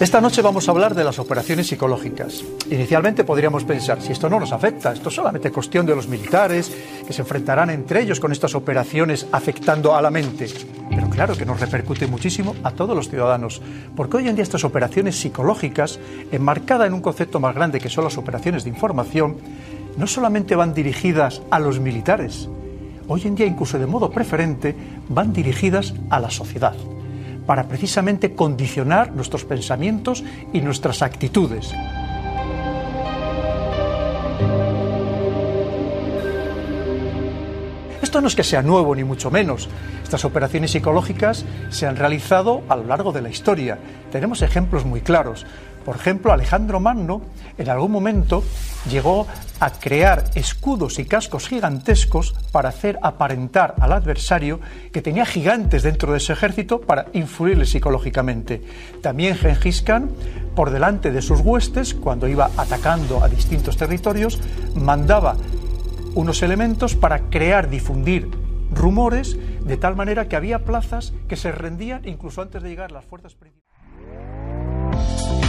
Esta noche vamos a hablar de las operaciones psicológicas. Inicialmente podríamos pensar, si esto no nos afecta, esto es solamente cuestión de los militares, que se enfrentarán entre ellos con estas operaciones afectando a la mente. Pero claro que nos repercute muchísimo a todos los ciudadanos, porque hoy en día estas operaciones psicológicas, enmarcadas en un concepto más grande que son las operaciones de información, no solamente van dirigidas a los militares, hoy en día incluso de modo preferente van dirigidas a la sociedad para precisamente condicionar nuestros pensamientos y nuestras actitudes. Esto no es que sea nuevo, ni mucho menos. Estas operaciones psicológicas se han realizado a lo largo de la historia. Tenemos ejemplos muy claros. Por ejemplo, Alejandro Magno en algún momento llegó a crear escudos y cascos gigantescos para hacer aparentar al adversario que tenía gigantes dentro de ese ejército para influirle psicológicamente. También Gengis Khan, por delante de sus huestes, cuando iba atacando a distintos territorios, mandaba unos elementos para crear, difundir rumores, de tal manera que había plazas que se rendían incluso antes de llegar las fuerzas principales.